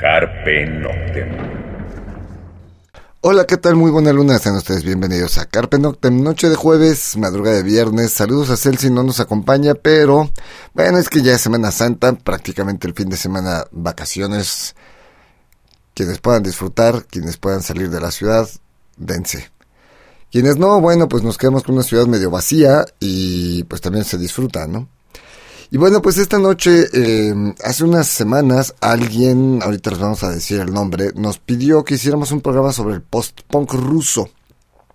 Carpe Noctem. Hola, ¿qué tal? Muy buena luna, sean ustedes bienvenidos a Carpe Noctem, noche de jueves, madrugada de viernes. Saludos a Celsi, no nos acompaña, pero bueno, es que ya es Semana Santa, prácticamente el fin de semana, vacaciones. Quienes puedan disfrutar, quienes puedan salir de la ciudad, dense. Quienes no, bueno, pues nos quedamos con una ciudad medio vacía y pues también se disfruta, ¿no? Y bueno, pues esta noche, eh, hace unas semanas, alguien, ahorita les vamos a decir el nombre, nos pidió que hiciéramos un programa sobre el post-punk ruso.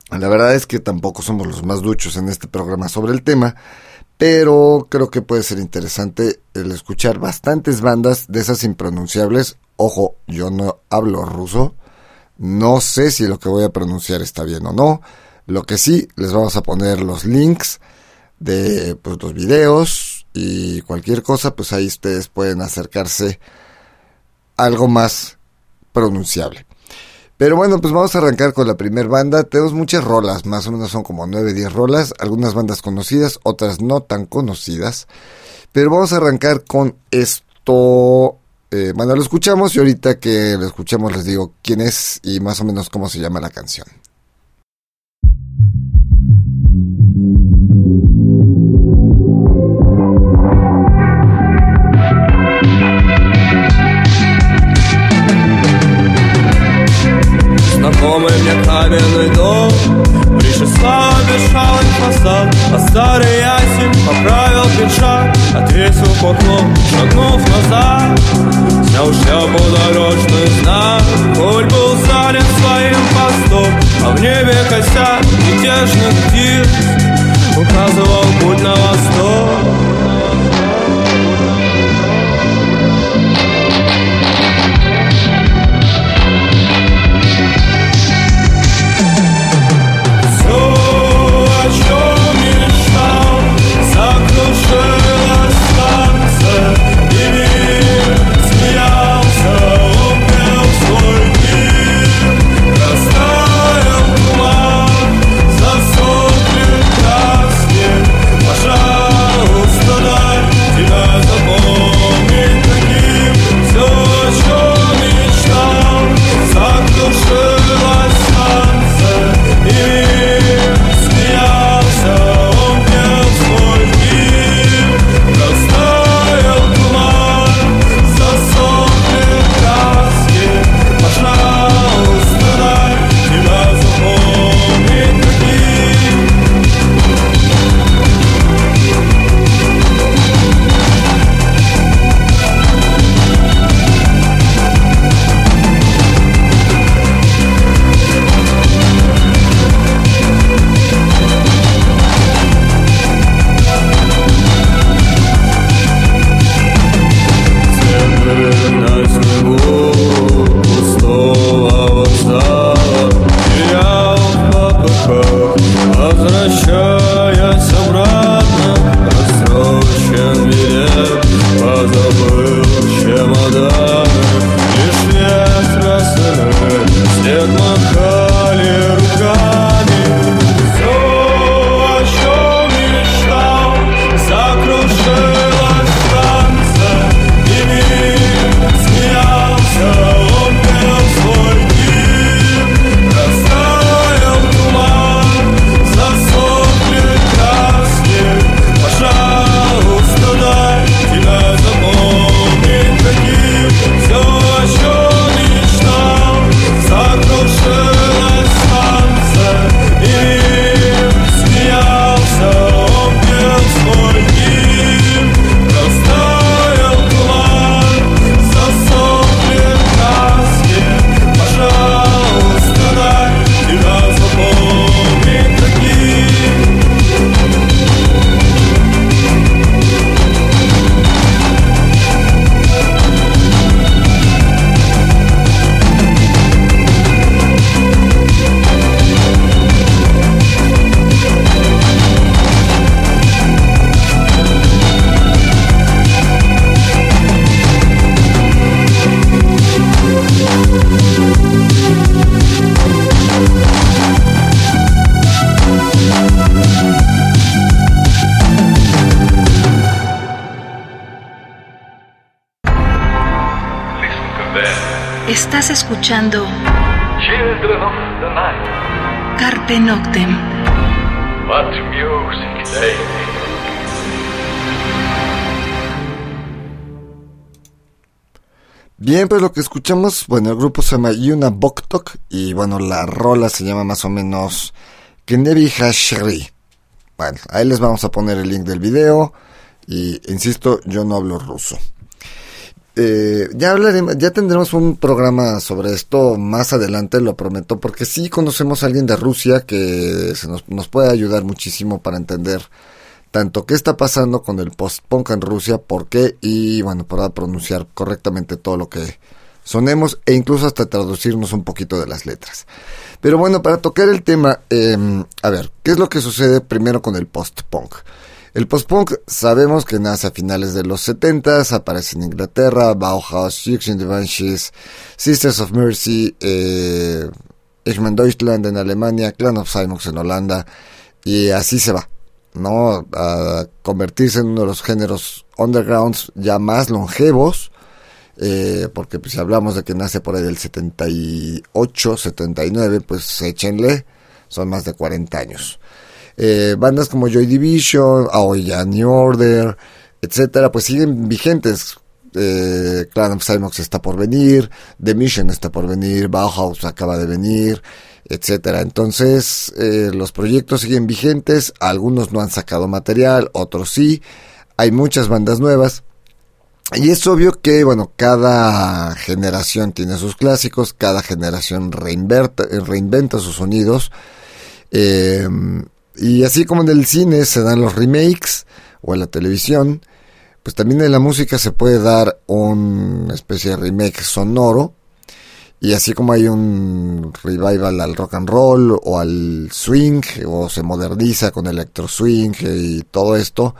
La verdad es que tampoco somos los más duchos en este programa sobre el tema, pero creo que puede ser interesante el escuchar bastantes bandas de esas impronunciables. Ojo, yo no hablo ruso, no sé si lo que voy a pronunciar está bien o no. Lo que sí, les vamos a poner los links de pues, los videos, y cualquier cosa, pues ahí ustedes pueden acercarse algo más pronunciable. Pero bueno, pues vamos a arrancar con la primer banda. Tenemos muchas rolas, más o menos son como 9, 10 rolas, algunas bandas conocidas, otras no tan conocidas. Pero vamos a arrancar con esto. Eh, bueno, lo escuchamos y ahorita que lo escuchamos les digo quién es y más o menos cómo se llama la canción. Знакомый мне каменный дом. Причесал обещалый фасад А старый ясень поправил пиджак. Ответил поклон, шагнув назад. Снял шляпу дорожный знак. Путь был занят своим постом. А в небе косяк мятежных птиц. Указывал путь на восток Estás escuchando Children of the night, Carpe Noctem. what music they. Bien, pues lo que escuchamos, bueno, el grupo se llama Yuna Boktok y bueno, la rola se llama más o menos Kenevi Hashri. Bueno, ahí les vamos a poner el link del video y insisto, yo no hablo ruso. Eh, ya hablaremos, ya tendremos un programa sobre esto más adelante, lo prometo, porque sí conocemos a alguien de Rusia que se nos, nos puede ayudar muchísimo para entender tanto qué está pasando con el post-punk en Rusia, por qué, y bueno, para pronunciar correctamente todo lo que sonemos e incluso hasta traducirnos un poquito de las letras. Pero bueno, para tocar el tema, eh, a ver, ¿qué es lo que sucede primero con el post-punk? El post-punk sabemos que nace a finales de los 70 aparece en Inglaterra, Bauhaus, Six in the Banshees, Sisters of Mercy, eh, Deutschland en Alemania, Clan of Simox en Holanda, y así se va. ¿no? A convertirse en uno de los géneros undergrounds ya más longevos, eh, porque pues, si hablamos de que nace por ahí del 78, 79, pues échenle, son más de 40 años. Eh, bandas como Joy Division, Aoya New Order, etcétera, pues siguen vigentes. Eh, Clan of Simox está por venir, The Mission está por venir, Bauhaus acaba de venir, etcétera. Entonces, eh, los proyectos siguen vigentes, algunos no han sacado material, otros sí. Hay muchas bandas nuevas. Y es obvio que, bueno, cada generación tiene sus clásicos, cada generación reinventa, reinventa sus sonidos. Eh, y así como en el cine se dan los remakes o en la televisión, pues también en la música se puede dar una especie de remake sonoro. Y así como hay un revival al rock and roll o al swing, o se moderniza con electro swing y todo esto,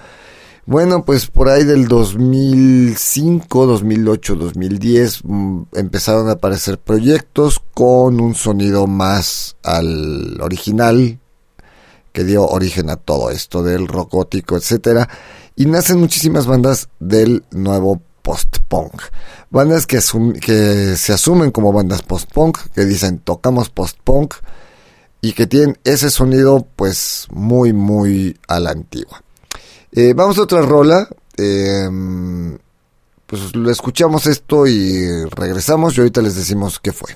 bueno, pues por ahí del 2005, 2008, 2010 mmm, empezaron a aparecer proyectos con un sonido más al original que dio origen a todo esto del rock gótico, etcétera, y nacen muchísimas bandas del nuevo post-punk. Bandas que, que se asumen como bandas post-punk, que dicen tocamos post-punk y que tienen ese sonido pues muy muy a la antigua. Eh, vamos a otra rola. Eh, pues lo escuchamos esto y regresamos y ahorita les decimos qué fue.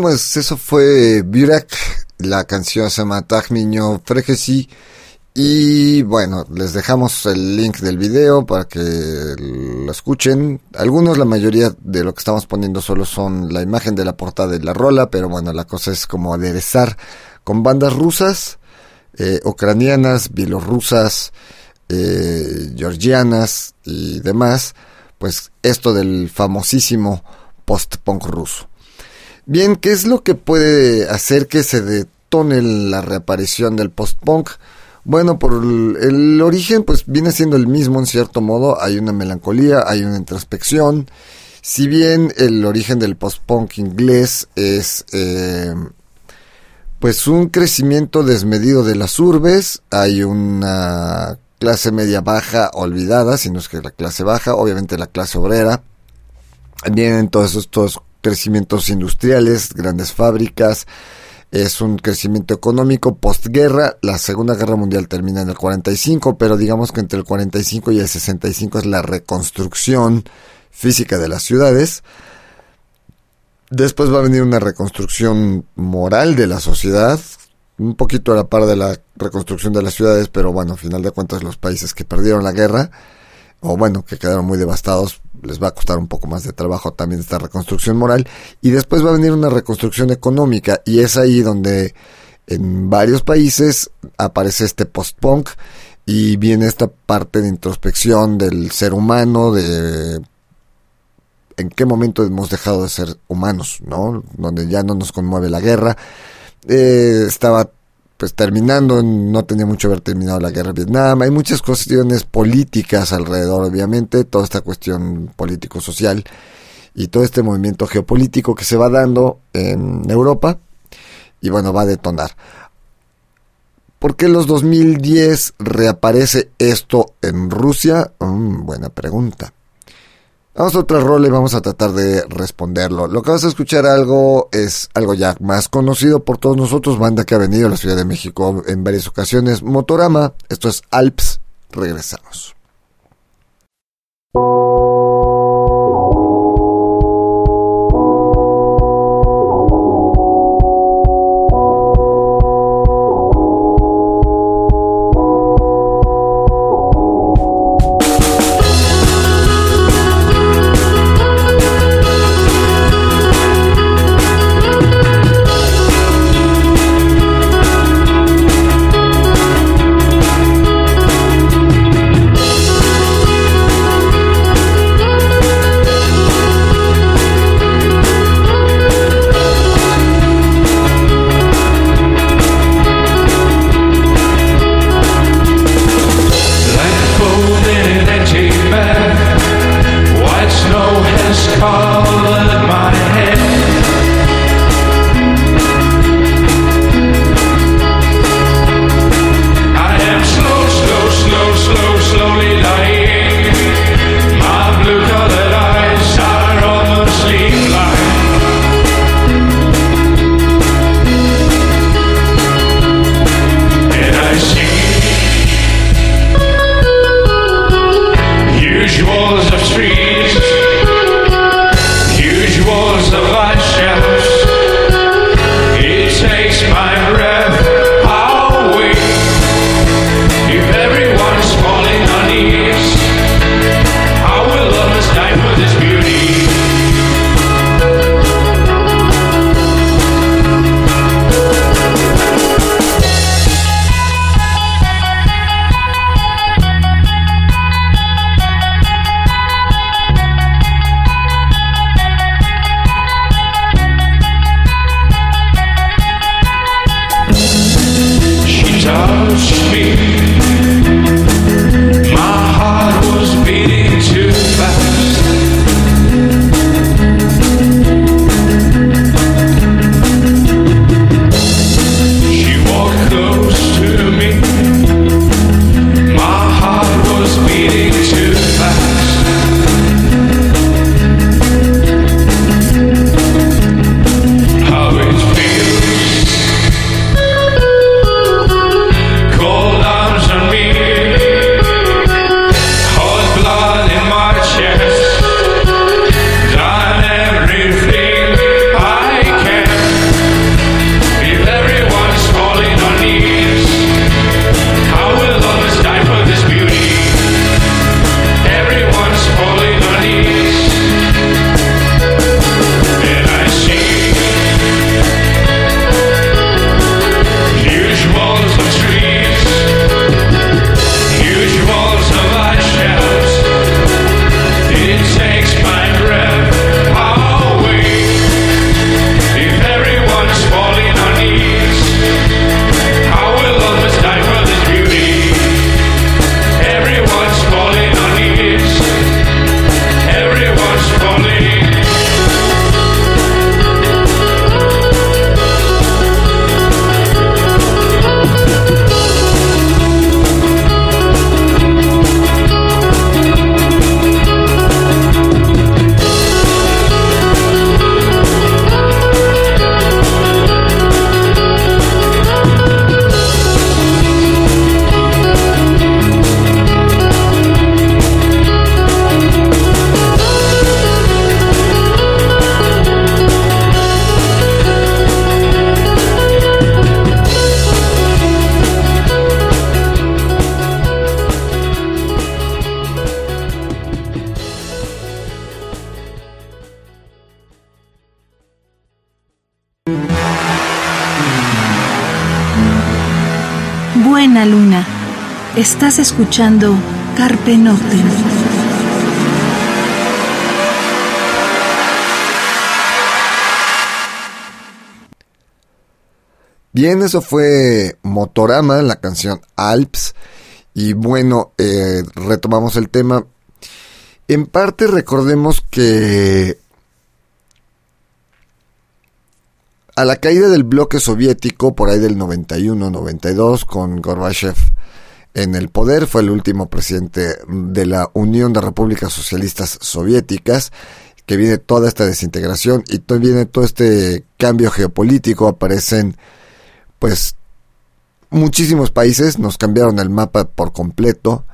Pues eso fue Burak, la canción se llama Tag Miño Frejesi. Y bueno, les dejamos el link del video para que lo escuchen. Algunos, la mayoría de lo que estamos poniendo solo son la imagen de la portada de la rola, pero bueno, la cosa es como aderezar con bandas rusas, eh, ucranianas, bielorrusas, eh, georgianas y demás, pues esto del famosísimo post-punk ruso. Bien, ¿qué es lo que puede hacer que se detone la reaparición del post-punk? Bueno, por el, origen, pues viene siendo el mismo en cierto modo. Hay una melancolía, hay una introspección. Si bien el origen del post-punk inglés es eh, pues un crecimiento desmedido de las urbes, hay una clase media baja olvidada, si no es que la clase baja, obviamente la clase obrera. Vienen todos estos crecimientos industriales, grandes fábricas, es un crecimiento económico postguerra. La Segunda Guerra Mundial termina en el 45, pero digamos que entre el 45 y el 65 es la reconstrucción física de las ciudades. Después va a venir una reconstrucción moral de la sociedad, un poquito a la par de la reconstrucción de las ciudades, pero bueno, al final de cuentas los países que perdieron la guerra, o bueno, que quedaron muy devastados, les va a costar un poco más de trabajo también esta reconstrucción moral. Y después va a venir una reconstrucción económica, y es ahí donde en varios países aparece este post-punk y viene esta parte de introspección del ser humano, de en qué momento hemos dejado de ser humanos, ¿no? Donde ya no nos conmueve la guerra. Eh, estaba pues terminando, no tenía mucho haber terminado la guerra de Vietnam, hay muchas cuestiones políticas alrededor, obviamente, toda esta cuestión político-social y todo este movimiento geopolítico que se va dando en Europa y bueno, va a detonar. ¿Por qué en los 2010 reaparece esto en Rusia? Mm, buena pregunta. Vamos a otra rol y vamos a tratar de responderlo. Lo que vas a escuchar algo es algo ya más conocido por todos nosotros, banda que ha venido a la Ciudad de México en varias ocasiones, Motorama, esto es Alps, regresamos. Luna. Estás escuchando Carpe Noctem. Bien, eso fue Motorama, la canción Alps. Y bueno, eh, retomamos el tema. En parte recordemos que a la caída del bloque soviético, por ahí del 91-92, con Gorbachev en el poder, fue el último presidente de la Unión de Repúblicas Socialistas Soviéticas, que viene toda esta desintegración y viene todo este cambio geopolítico, aparecen pues muchísimos países, nos cambiaron el mapa por completo,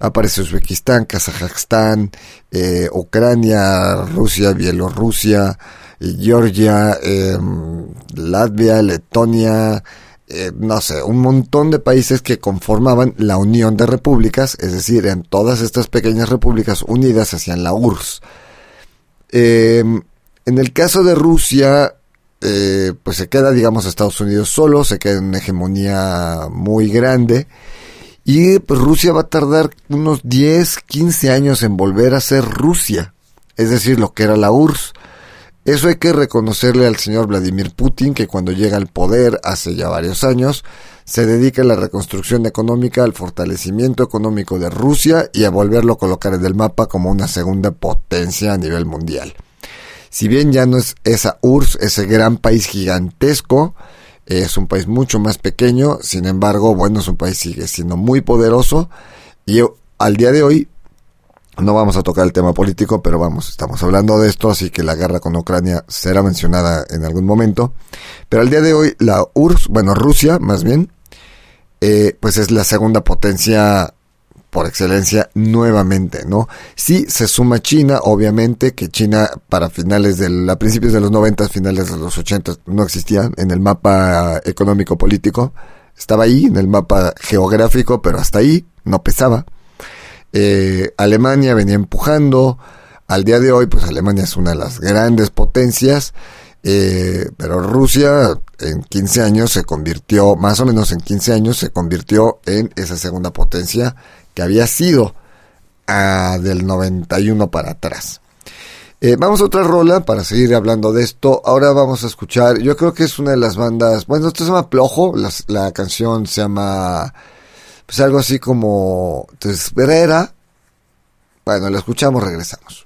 aparece Uzbekistán, Kazajstán, eh, Ucrania, Rusia, Bielorrusia, Georgia, em, Latvia, Letonia, eh, no sé, un montón de países que conformaban la Unión de Repúblicas, es decir, en todas estas pequeñas repúblicas unidas hacían la URSS. Em, en el caso de Rusia, eh, pues se queda, digamos, Estados Unidos solo, se queda en una hegemonía muy grande. Y pues Rusia va a tardar unos 10, 15 años en volver a ser Rusia, es decir, lo que era la URSS. Eso hay que reconocerle al señor Vladimir Putin, que cuando llega al poder hace ya varios años, se dedica a la reconstrucción económica, al fortalecimiento económico de Rusia y a volverlo a colocar en el mapa como una segunda potencia a nivel mundial. Si bien ya no es esa URSS, ese gran país gigantesco, es un país mucho más pequeño, sin embargo, bueno, es un país sigue siendo muy poderoso y al día de hoy no vamos a tocar el tema político, pero vamos, estamos hablando de esto, así que la guerra con Ucrania será mencionada en algún momento. Pero al día de hoy, la URSS, bueno, Rusia más bien, eh, pues es la segunda potencia por excelencia nuevamente, ¿no? Sí se suma China, obviamente, que China para finales del, a principios de los 90, finales de los 80 no existía en el mapa económico político. Estaba ahí, en el mapa geográfico, pero hasta ahí no pesaba. Eh, Alemania venía empujando. Al día de hoy, pues Alemania es una de las grandes potencias. Eh, pero Rusia en 15 años se convirtió, más o menos en 15 años, se convirtió en esa segunda potencia que había sido ah, del 91 para atrás. Eh, vamos a otra rola para seguir hablando de esto. Ahora vamos a escuchar, yo creo que es una de las bandas, bueno, esto se llama Plojo, la canción se llama pues algo así como Tesbrera. Bueno, lo escuchamos, regresamos.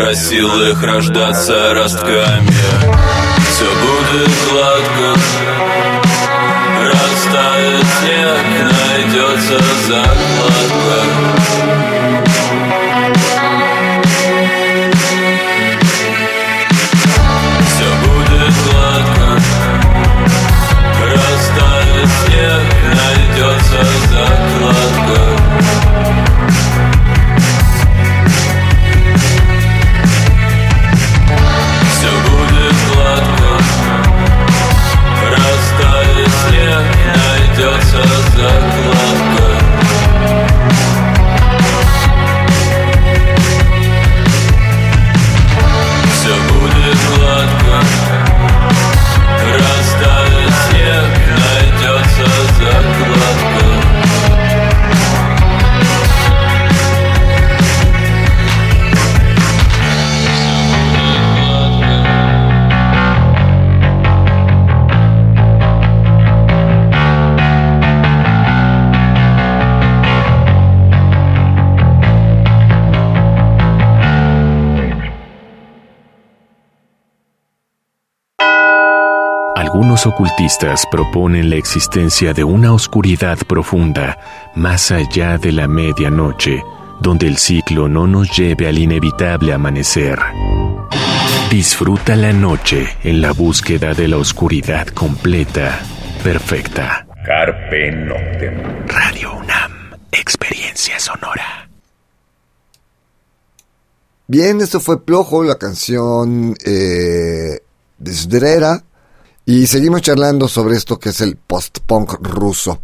Просил их рождаться ростками. Все будет гладко. Растает снег, найдется закладка Algunos ocultistas proponen la existencia de una oscuridad profunda más allá de la medianoche, donde el ciclo no nos lleve al inevitable amanecer. Disfruta la noche en la búsqueda de la oscuridad completa, perfecta. Carpe Noctem. Radio UNAM, experiencia sonora. Bien, esto fue Plojo, la canción eh, de Sdrera. Y seguimos charlando sobre esto que es el post-punk ruso.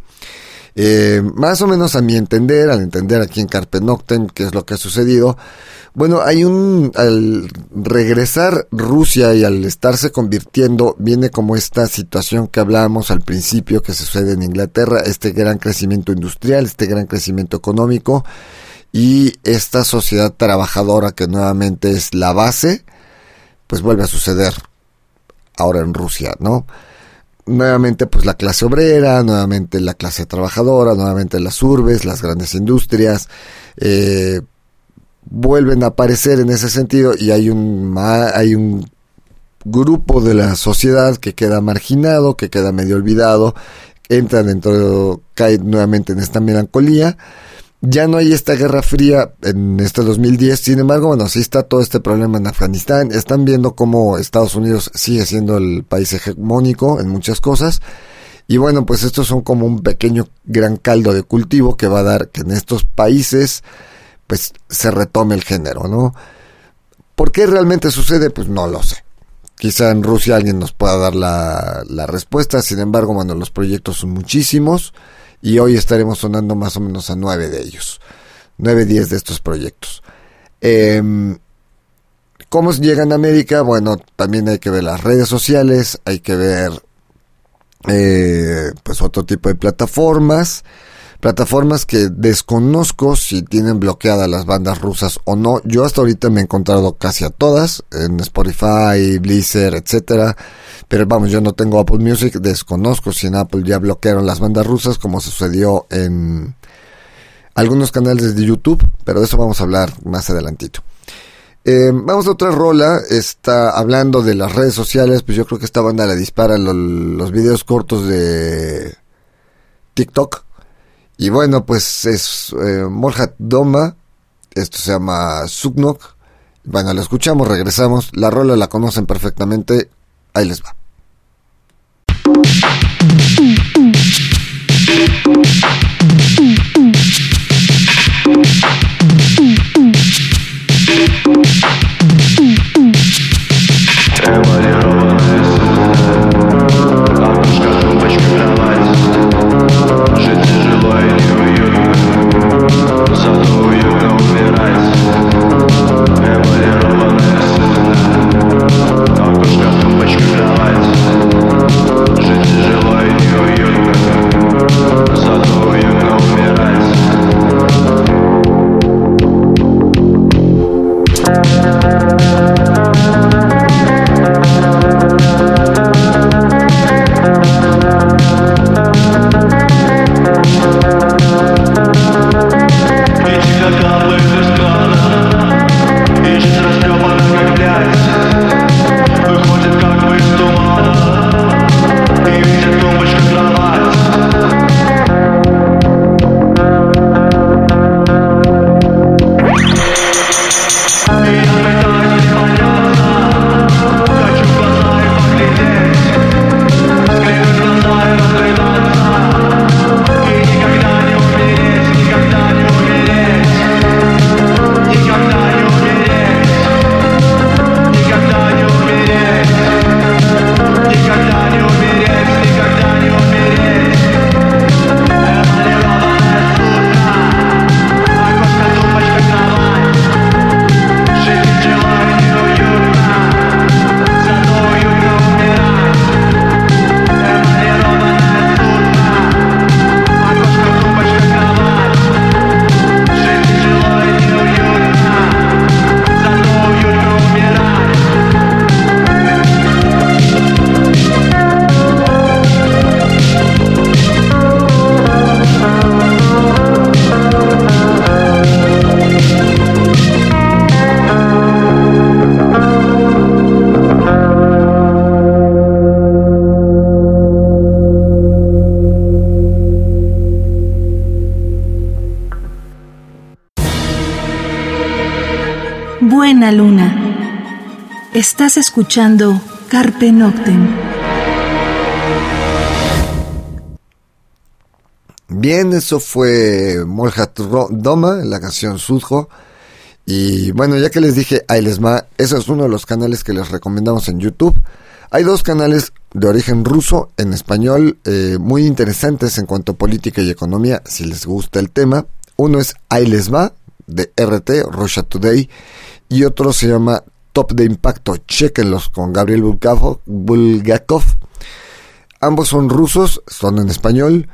Eh, más o menos a mi entender, al entender aquí en Carpe Noctem, qué es lo que ha sucedido, bueno, hay un, al regresar Rusia y al estarse convirtiendo, viene como esta situación que hablábamos al principio que sucede en Inglaterra, este gran crecimiento industrial, este gran crecimiento económico y esta sociedad trabajadora que nuevamente es la base, pues vuelve a suceder ahora en Rusia, ¿no? Nuevamente, pues la clase obrera, nuevamente la clase trabajadora, nuevamente las urbes, las grandes industrias, eh, vuelven a aparecer en ese sentido y hay un, hay un grupo de la sociedad que queda marginado, que queda medio olvidado, entra dentro, cae nuevamente en esta melancolía ya no hay esta guerra fría en este 2010, sin embargo, bueno, sí está todo este problema en Afganistán, están viendo cómo Estados Unidos sigue siendo el país hegemónico en muchas cosas, y bueno, pues estos son como un pequeño gran caldo de cultivo que va a dar que en estos países pues se retome el género, ¿no? ¿Por qué realmente sucede? Pues no lo sé. Quizá en Rusia alguien nos pueda dar la, la respuesta, sin embargo, bueno, los proyectos son muchísimos y hoy estaremos sonando más o menos a nueve de ellos, nueve, diez de estos proyectos. Eh, ¿Cómo llegan a América? Bueno, también hay que ver las redes sociales, hay que ver eh, pues otro tipo de plataformas, plataformas que desconozco si tienen bloqueadas las bandas rusas o no. Yo hasta ahorita me he encontrado casi a todas en Spotify, Blizzard, etcétera. Pero vamos, yo no tengo Apple Music, desconozco si en Apple ya bloquearon las bandas rusas como sucedió en algunos canales de YouTube, pero de eso vamos a hablar más adelantito. Eh, vamos a otra rola, está hablando de las redes sociales, pues yo creo que esta banda le dispara los videos cortos de TikTok. Y bueno, pues es eh, Morhat Doma, esto se llama Suknok. Bueno, la escuchamos, regresamos. La rola la conocen perfectamente. Ahí les va. Estás escuchando Carpe Noctem. Bien, eso fue Molhat Doma, la canción Sudjo. Y bueno, ya que les dije Ailesma, ese es uno de los canales que les recomendamos en YouTube. Hay dos canales de origen ruso en español eh, muy interesantes en cuanto a política y economía, si les gusta el tema. Uno es Ailesma, de RT, Russia Today, y otro se llama Top de Impacto. Chequenlos con Gabriel Bulgakov. Ambos son rusos, son en español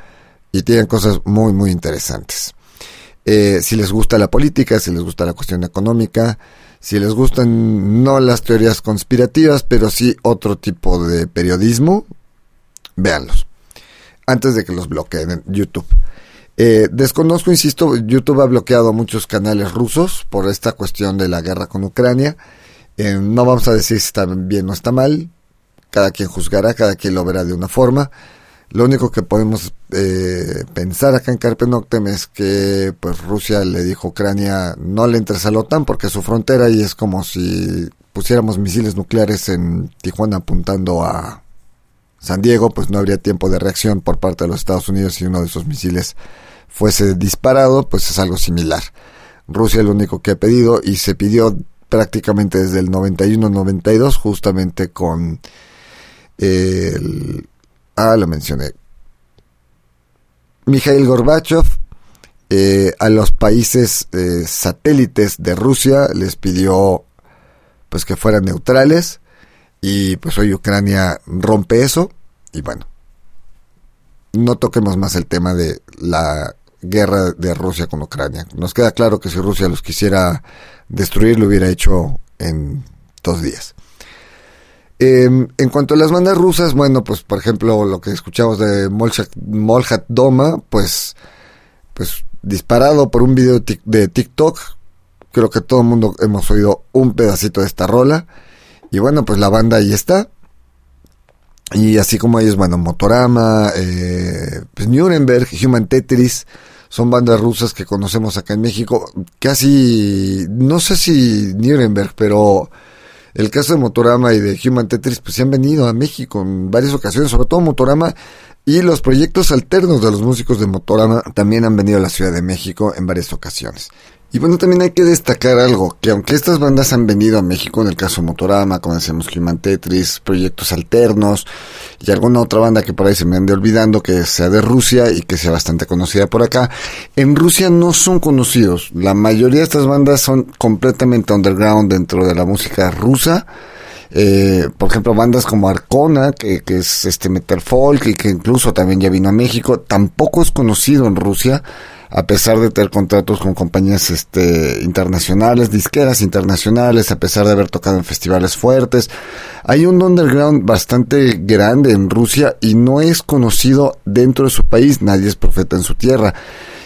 y tienen cosas muy, muy interesantes. Eh, si les gusta la política, si les gusta la cuestión económica, si les gustan no las teorías conspirativas, pero sí otro tipo de periodismo, véanlos. Antes de que los bloqueen en YouTube. Eh, desconozco, insisto, YouTube ha bloqueado muchos canales rusos por esta cuestión de la guerra con Ucrania. Eh, no vamos a decir si está bien o está mal. Cada quien juzgará, cada quien lo verá de una forma. Lo único que podemos eh, pensar acá en Carpe Noctem es que pues Rusia le dijo a Ucrania no le entres a la OTAN porque es su frontera y es como si pusiéramos misiles nucleares en Tijuana apuntando a San Diego, pues no habría tiempo de reacción por parte de los Estados Unidos si uno de esos misiles fuese disparado, pues es algo similar. Rusia lo único que ha pedido y se pidió prácticamente desde el 91-92 justamente con el Ah, lo mencioné. Mikhail Gorbachev eh, a los países eh, satélites de Rusia les pidió pues que fueran neutrales y pues hoy Ucrania rompe eso y bueno no toquemos más el tema de la guerra de Rusia con Ucrania nos queda claro que si Rusia los quisiera destruir lo hubiera hecho en dos días Em, en cuanto a las bandas rusas, bueno, pues por ejemplo lo que escuchamos de Molhat Doma, pues, pues disparado por un video de TikTok, creo que todo el mundo hemos oído un pedacito de esta rola. Y bueno, pues la banda ahí está. Y así como ellos, bueno, Motorama, eh, pues Nuremberg, Human Tetris, son bandas rusas que conocemos acá en México. Casi, no sé si Nuremberg, pero el caso de Motorama y de Human Tetris, pues se han venido a México en varias ocasiones, sobre todo Motorama y los proyectos alternos de los músicos de Motorama también han venido a la Ciudad de México en varias ocasiones. Y bueno, también hay que destacar algo, que aunque estas bandas han venido a México, en el caso Motorama, como decíamos Human Tetris, proyectos alternos y alguna otra banda que por ahí se me ande olvidando que sea de Rusia y que sea bastante conocida por acá, en Rusia no son conocidos. La mayoría de estas bandas son completamente underground dentro de la música rusa. Eh, por ejemplo, bandas como Arcona, que, que, es este metal folk y que incluso también ya vino a México, tampoco es conocido en Rusia a pesar de tener contratos con compañías este, internacionales, disqueras internacionales, a pesar de haber tocado en festivales fuertes. Hay un underground bastante grande en Rusia y no es conocido dentro de su país, nadie es profeta en su tierra.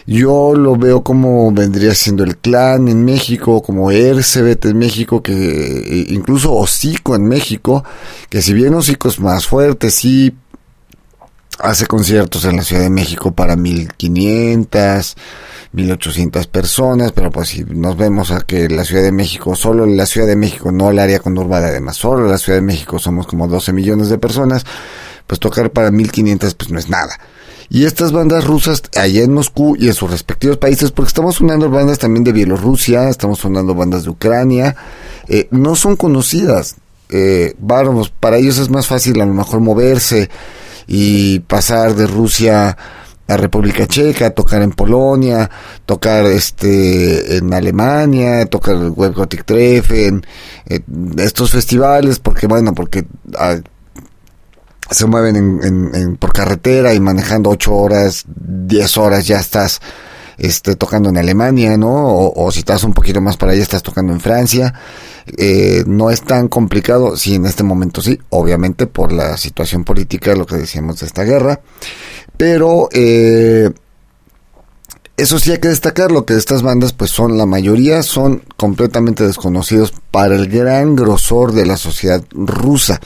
Yo lo veo como vendría siendo el clan en México, como Ercebet en México, que e incluso Hocico en México, que si bien Hocico es más fuerte, sí hace conciertos en la Ciudad de México para 1500, 1800 personas, pero pues si nos vemos a que la Ciudad de México, solo la Ciudad de México, no el área conurbada, además, solo la Ciudad de México somos como 12 millones de personas, pues tocar para 1500 pues no es nada. Y estas bandas rusas allá en Moscú y en sus respectivos países, porque estamos sonando bandas también de Bielorrusia, estamos sonando bandas de Ucrania, eh, no son conocidas. Eh, vamos, para ellos es más fácil a lo mejor moverse, y pasar de Rusia a República Checa, tocar en Polonia, tocar este en Alemania, tocar el Web Gothic Treffen, estos festivales, porque bueno, porque ah, se mueven en, en, por carretera y manejando ocho horas, diez horas ya estás este, tocando en Alemania, ¿no? O, si estás un poquito más para allá, estás tocando en Francia. Eh, no es tan complicado, sí, en este momento sí, obviamente por la situación política, lo que decíamos de esta guerra, pero eh, eso sí hay que destacar, lo que estas bandas pues son, la mayoría son completamente desconocidos para el gran grosor de la sociedad rusa.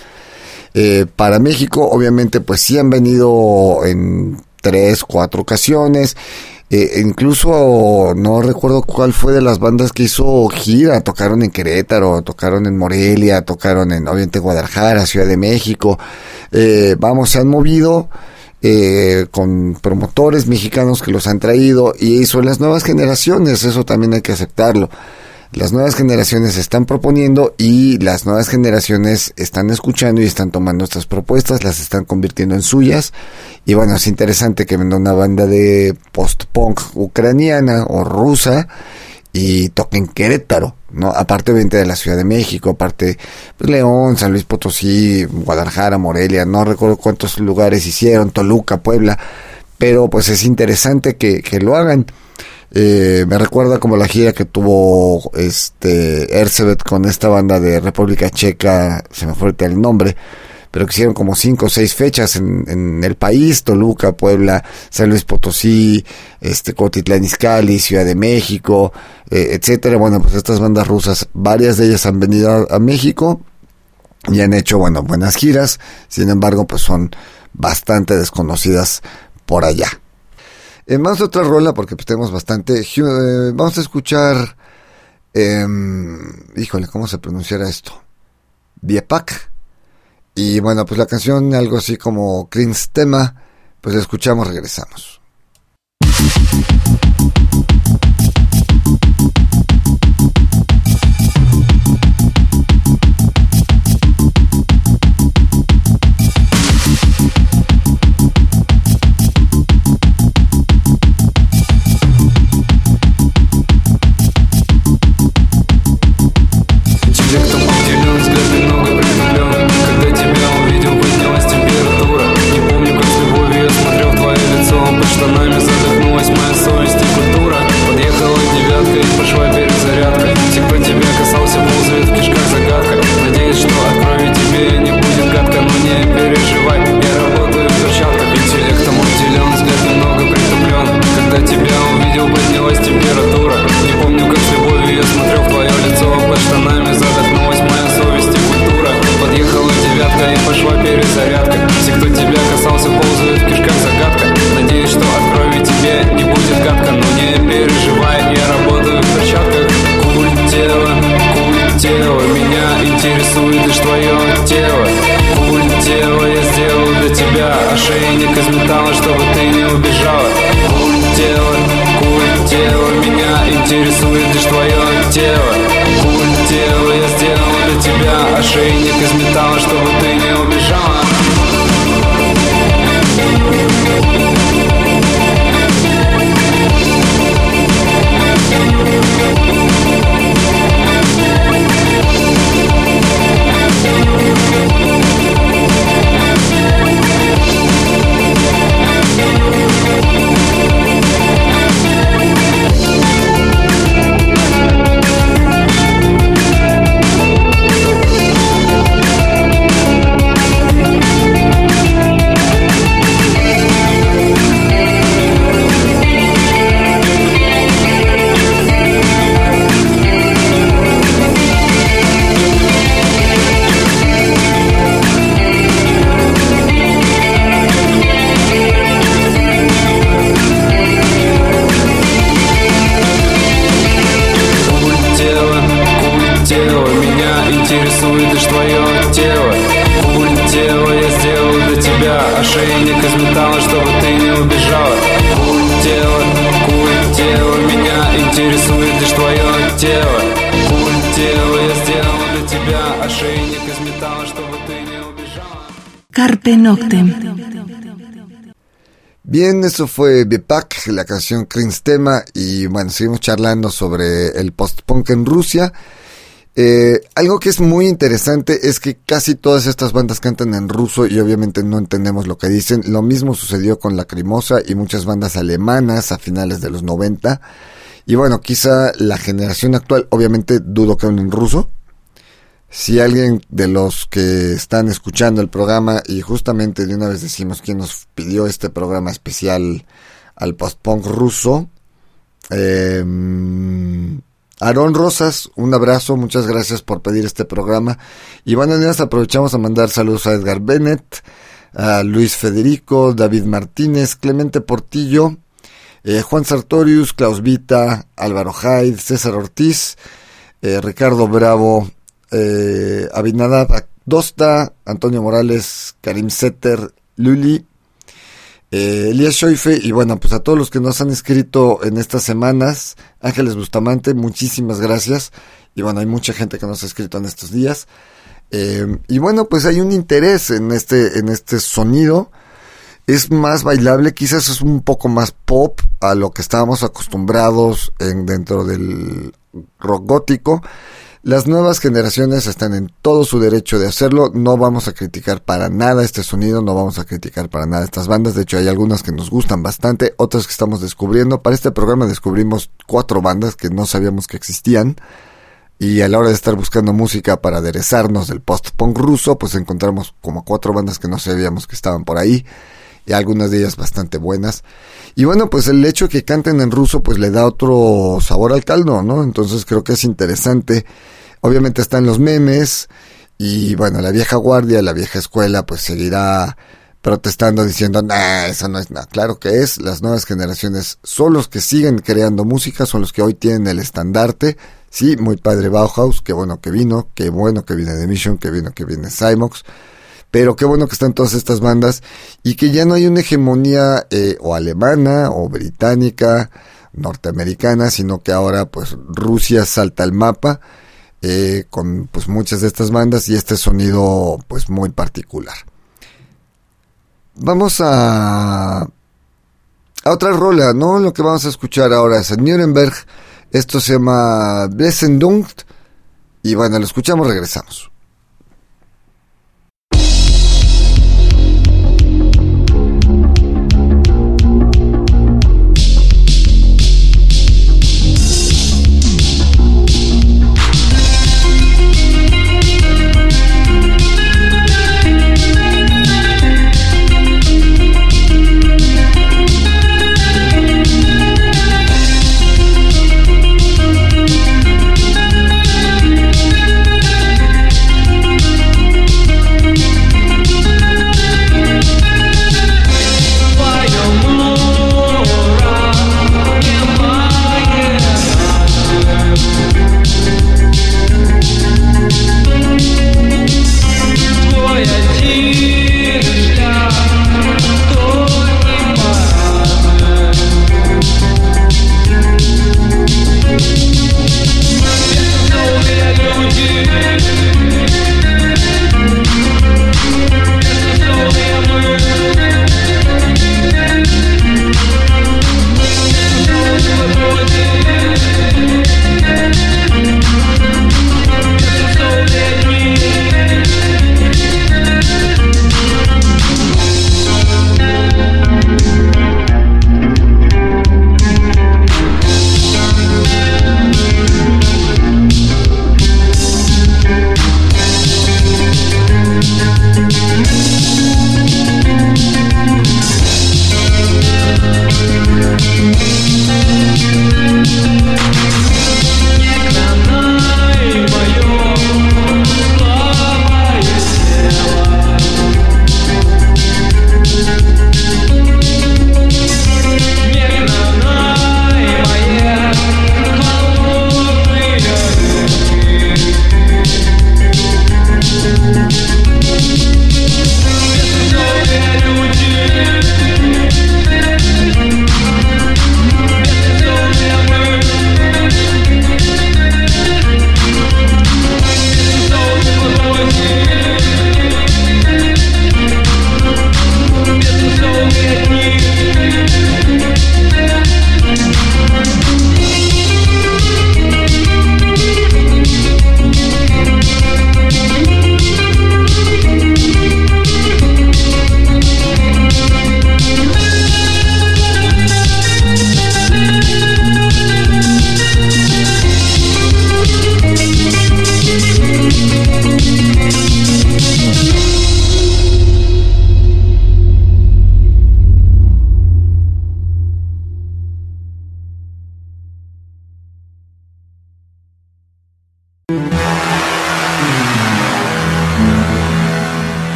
Eh, para México, obviamente, pues sí han venido en tres, cuatro ocasiones. Eh, incluso no recuerdo cuál fue de las bandas que hizo gira. Tocaron en Querétaro, tocaron en Morelia, tocaron en obviamente Guadalajara, Ciudad de México. Eh, vamos, se han movido eh, con promotores mexicanos que los han traído y son las nuevas generaciones, eso también hay que aceptarlo. Las nuevas generaciones están proponiendo y las nuevas generaciones están escuchando y están tomando estas propuestas, las están convirtiendo en suyas. Y bueno, es interesante que venga una banda de post-punk ucraniana o rusa y toquen Querétaro, ¿no? Aparte obviamente de la Ciudad de México, aparte pues, León, San Luis Potosí, Guadalajara, Morelia, no recuerdo cuántos lugares hicieron, Toluca, Puebla, pero pues es interesante que, que lo hagan. Eh, me recuerda como la gira que tuvo este Ercebet con esta banda de República Checa, se me fue el nombre, pero que hicieron como cinco o seis fechas en, el país, Toluca, Puebla, San Luis Potosí, este Cotitlán Izcalli, Ciudad de México, eh, etcétera. Bueno, pues estas bandas rusas, varias de ellas han venido a, a México y han hecho, bueno, buenas giras, sin embargo, pues son bastante desconocidas por allá. Eh, vamos a otra rola porque pues, tenemos bastante. Eh, vamos a escuchar. Eh, híjole, ¿cómo se pronunciará esto? Biepak. Y bueno, pues la canción, algo así como Crin's tema. Pues la escuchamos, regresamos. Bien, eso fue Bepak, la canción Crin's tema, y bueno, seguimos charlando sobre el post-punk en Rusia. Eh, algo que es muy interesante es que casi todas estas bandas cantan en ruso y obviamente no entendemos lo que dicen. Lo mismo sucedió con Lacrimosa y muchas bandas alemanas a finales de los 90. Y bueno, quizá la generación actual, obviamente dudo que hablen en ruso. Si alguien de los que están escuchando el programa, y justamente de una vez decimos quién nos pidió este programa especial al post-punk ruso, eh, Aarón Rosas, un abrazo, muchas gracias por pedir este programa. Y bueno, además aprovechamos a mandar saludos a Edgar Bennett, a Luis Federico, David Martínez, Clemente Portillo, eh, Juan Sartorius, Klaus Vita, Álvaro Haid, César Ortiz, eh, Ricardo Bravo, eh, Abinadab Antonio Morales, Karim Setter, Luli, eh, Elías Schoife y bueno, pues a todos los que nos han escrito en estas semanas, Ángeles Bustamante, muchísimas gracias. Y bueno, hay mucha gente que nos ha escrito en estos días. Eh, y bueno, pues hay un interés en este, en este sonido. Es más bailable, quizás es un poco más pop a lo que estábamos acostumbrados en, dentro del rock gótico. Las nuevas generaciones están en todo su derecho de hacerlo. No vamos a criticar para nada este sonido, no vamos a criticar para nada estas bandas. De hecho, hay algunas que nos gustan bastante, otras que estamos descubriendo. Para este programa descubrimos cuatro bandas que no sabíamos que existían. Y a la hora de estar buscando música para aderezarnos del post-punk ruso, pues encontramos como cuatro bandas que no sabíamos que estaban por ahí. Y algunas de ellas bastante buenas. Y bueno, pues el hecho de que canten en ruso, pues le da otro sabor al caldo, ¿no? Entonces creo que es interesante. Obviamente están los memes. Y bueno, la vieja guardia, la vieja escuela, pues seguirá protestando diciendo, nah, eso no es nada. Claro que es, las nuevas generaciones son los que siguen creando música, son los que hoy tienen el estandarte. Sí, muy padre Bauhaus, qué bueno que vino, qué bueno que viene The Mission, qué bueno que viene Cymox. Pero qué bueno que están todas estas bandas y que ya no hay una hegemonía eh, o alemana o británica, norteamericana, sino que ahora pues Rusia salta al mapa eh, con pues muchas de estas bandas y este sonido pues muy particular. Vamos a a otra rola, ¿no? Lo que vamos a escuchar ahora es en Nuremberg. Esto se llama Blessendunkt. Y bueno, lo escuchamos, regresamos.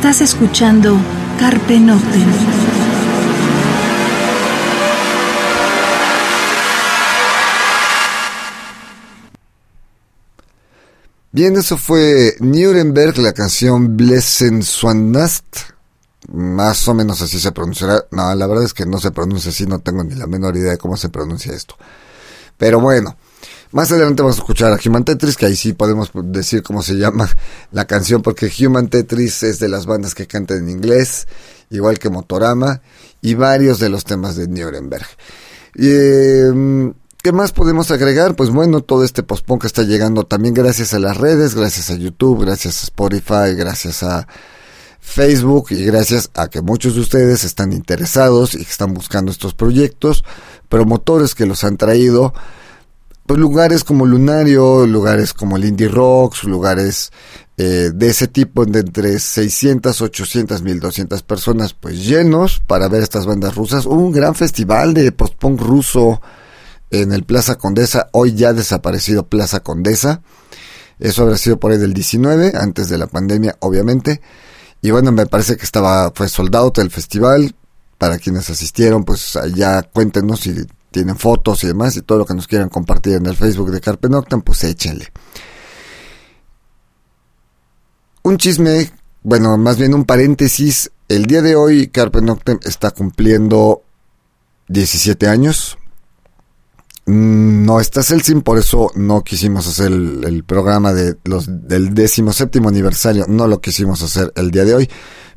Estás escuchando Carpe Noctem. Bien, eso fue Nuremberg, la canción Blessenswanast. Más o menos así se pronunciará. No, la verdad es que no se pronuncia así, no tengo ni la menor idea de cómo se pronuncia esto. Pero bueno, más adelante vamos a escuchar a Human Tetris, que ahí sí podemos decir cómo se llama la canción, porque Human Tetris es de las bandas que cantan en inglés, igual que Motorama, y varios de los temas de Nuremberg. Eh, ¿Qué más podemos agregar? Pues bueno, todo este postpon que está llegando también gracias a las redes, gracias a YouTube, gracias a Spotify, gracias a Facebook y gracias a que muchos de ustedes están interesados y están buscando estos proyectos, promotores que los han traído, pues lugares como Lunario, lugares como el Indie Rocks, lugares eh, de ese tipo de entre 600, 800, 1200 personas, pues llenos para ver estas bandas rusas. Hubo un gran festival de post-punk ruso en el Plaza Condesa, hoy ya desaparecido Plaza Condesa. Eso habrá sido por ahí del 19, antes de la pandemia, obviamente. Y bueno, me parece que estaba, fue soldado el festival. Para quienes asistieron, pues allá cuéntenos si tienen fotos y demás, y todo lo que nos quieran compartir en el Facebook de Carpe Noctem, pues échenle. Un chisme, bueno, más bien un paréntesis. El día de hoy Carpe Noctem está cumpliendo 17 años. No está Celsin, por eso no quisimos hacer el, programa de los, del décimo séptimo aniversario, no lo quisimos hacer el día de hoy,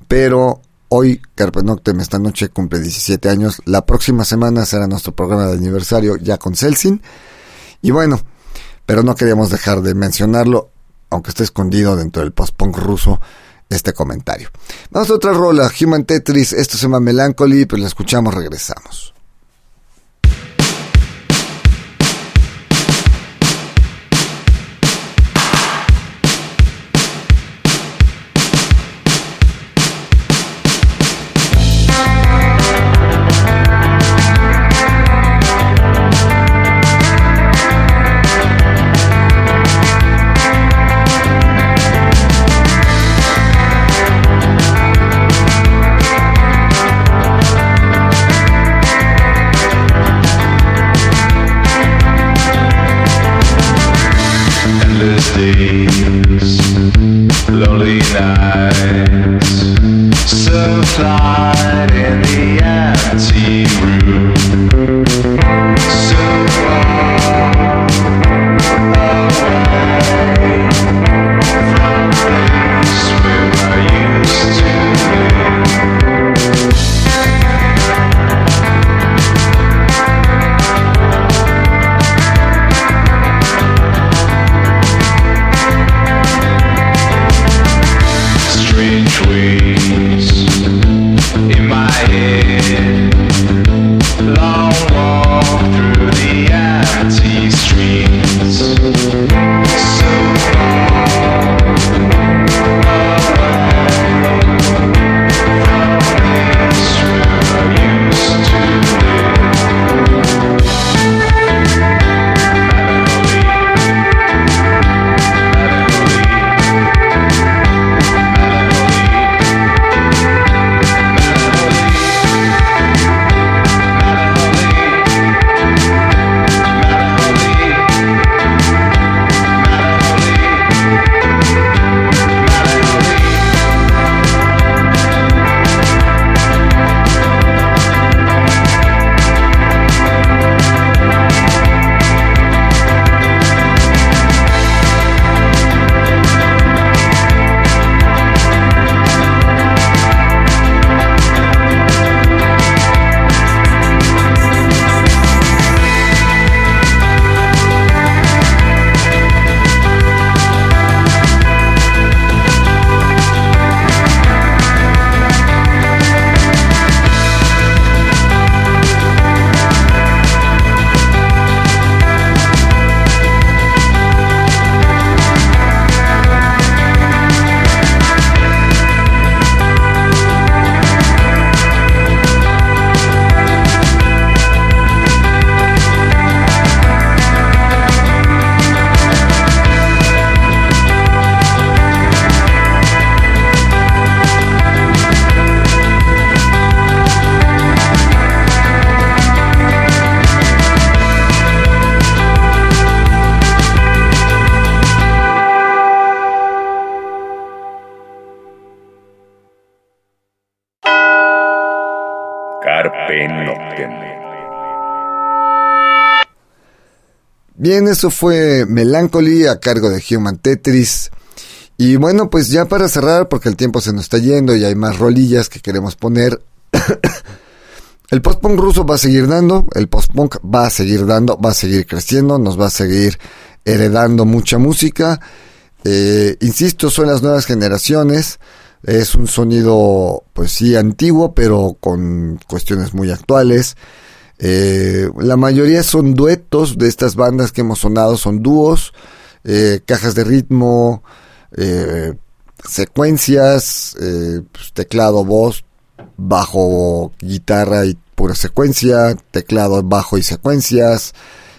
pero hoy Carpe Noctem esta noche cumple 17 años, la próxima semana será nuestro programa de aniversario ya con Celsin, y bueno, pero no queríamos dejar de mencionarlo, aunque esté escondido dentro del post-punk ruso, este comentario. Vamos a otra rola, Human Tetris, esto se llama Melancholy, pues la escuchamos, regresamos. Bien, eso fue Melancholy a cargo de Human Tetris. Y bueno, pues ya para cerrar, porque el tiempo se nos está yendo y hay más rolillas que queremos poner. el post-punk ruso va a seguir dando, el post-punk va a seguir dando, va a seguir creciendo, nos va a seguir heredando mucha música. Eh, insisto, son las nuevas generaciones. Es un sonido, pues sí, antiguo, pero con cuestiones muy actuales. Eh, la mayoría son duetos de estas bandas que hemos sonado, son dúos, eh, cajas de ritmo, eh, secuencias, eh, pues, teclado, voz, bajo, guitarra y pura secuencia, teclado, bajo y secuencias,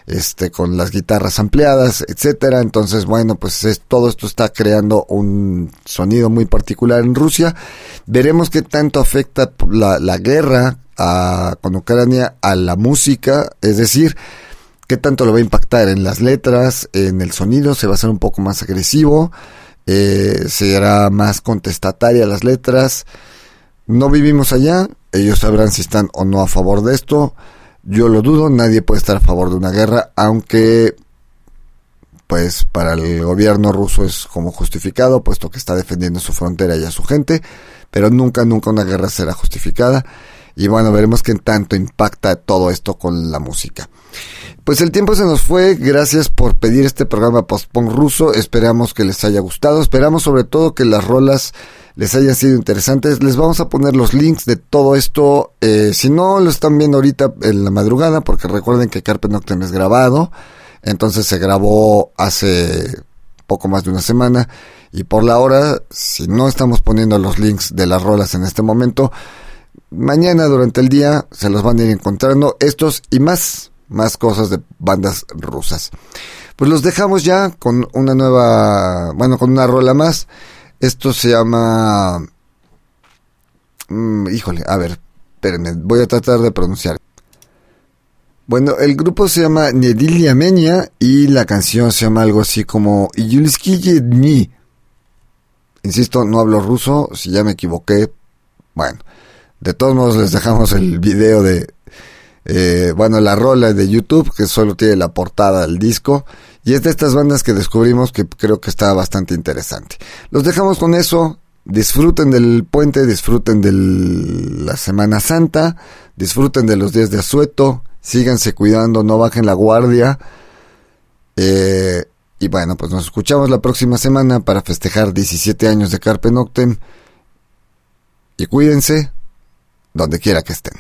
este, con las guitarras ampliadas, etcétera. Entonces, bueno, pues es, todo esto está creando un sonido muy particular en Rusia. Veremos qué tanto afecta la, la guerra a, con Ucrania a la música, es decir, qué tanto lo va a impactar en las letras, en el sonido, se va a hacer un poco más agresivo, eh, será más contestataria las letras. No vivimos allá, ellos sabrán si están o no a favor de esto. Yo lo dudo, nadie puede estar a favor de una guerra, aunque pues para el gobierno ruso es como justificado, puesto que está defendiendo su frontera y a su gente, pero nunca, nunca una guerra será justificada. Y bueno, veremos qué tanto impacta todo esto con la música. Pues el tiempo se nos fue, gracias por pedir este programa Postpon ruso, esperamos que les haya gustado, esperamos sobre todo que las rolas les hayan sido interesantes, les vamos a poner los links de todo esto, eh, si no lo están viendo ahorita en la madrugada, porque recuerden que Carpe Noctem es grabado, entonces se grabó hace poco más de una semana, y por la hora, si no estamos poniendo los links de las rolas en este momento, mañana durante el día se los van a ir encontrando estos y más más cosas de bandas rusas. Pues los dejamos ya con una nueva, bueno, con una rola más. Esto se llama... Mm, híjole, a ver, espérenme, voy a tratar de pronunciar. Bueno, el grupo se llama Nedilia Menia y la canción se llama algo así como Yulskije Dni. Insisto, no hablo ruso, si ya me equivoqué, bueno, de todos modos les dejamos el video de, eh, bueno, la rola de YouTube, que solo tiene la portada del disco. Y es de estas bandas que descubrimos que creo que está bastante interesante. Los dejamos con eso. Disfruten del puente, disfruten de la Semana Santa, disfruten de los días de asueto, síganse cuidando, no bajen la guardia. Eh, y bueno, pues nos escuchamos la próxima semana para festejar 17 años de Carpe Noctem. Y cuídense donde quiera que estén.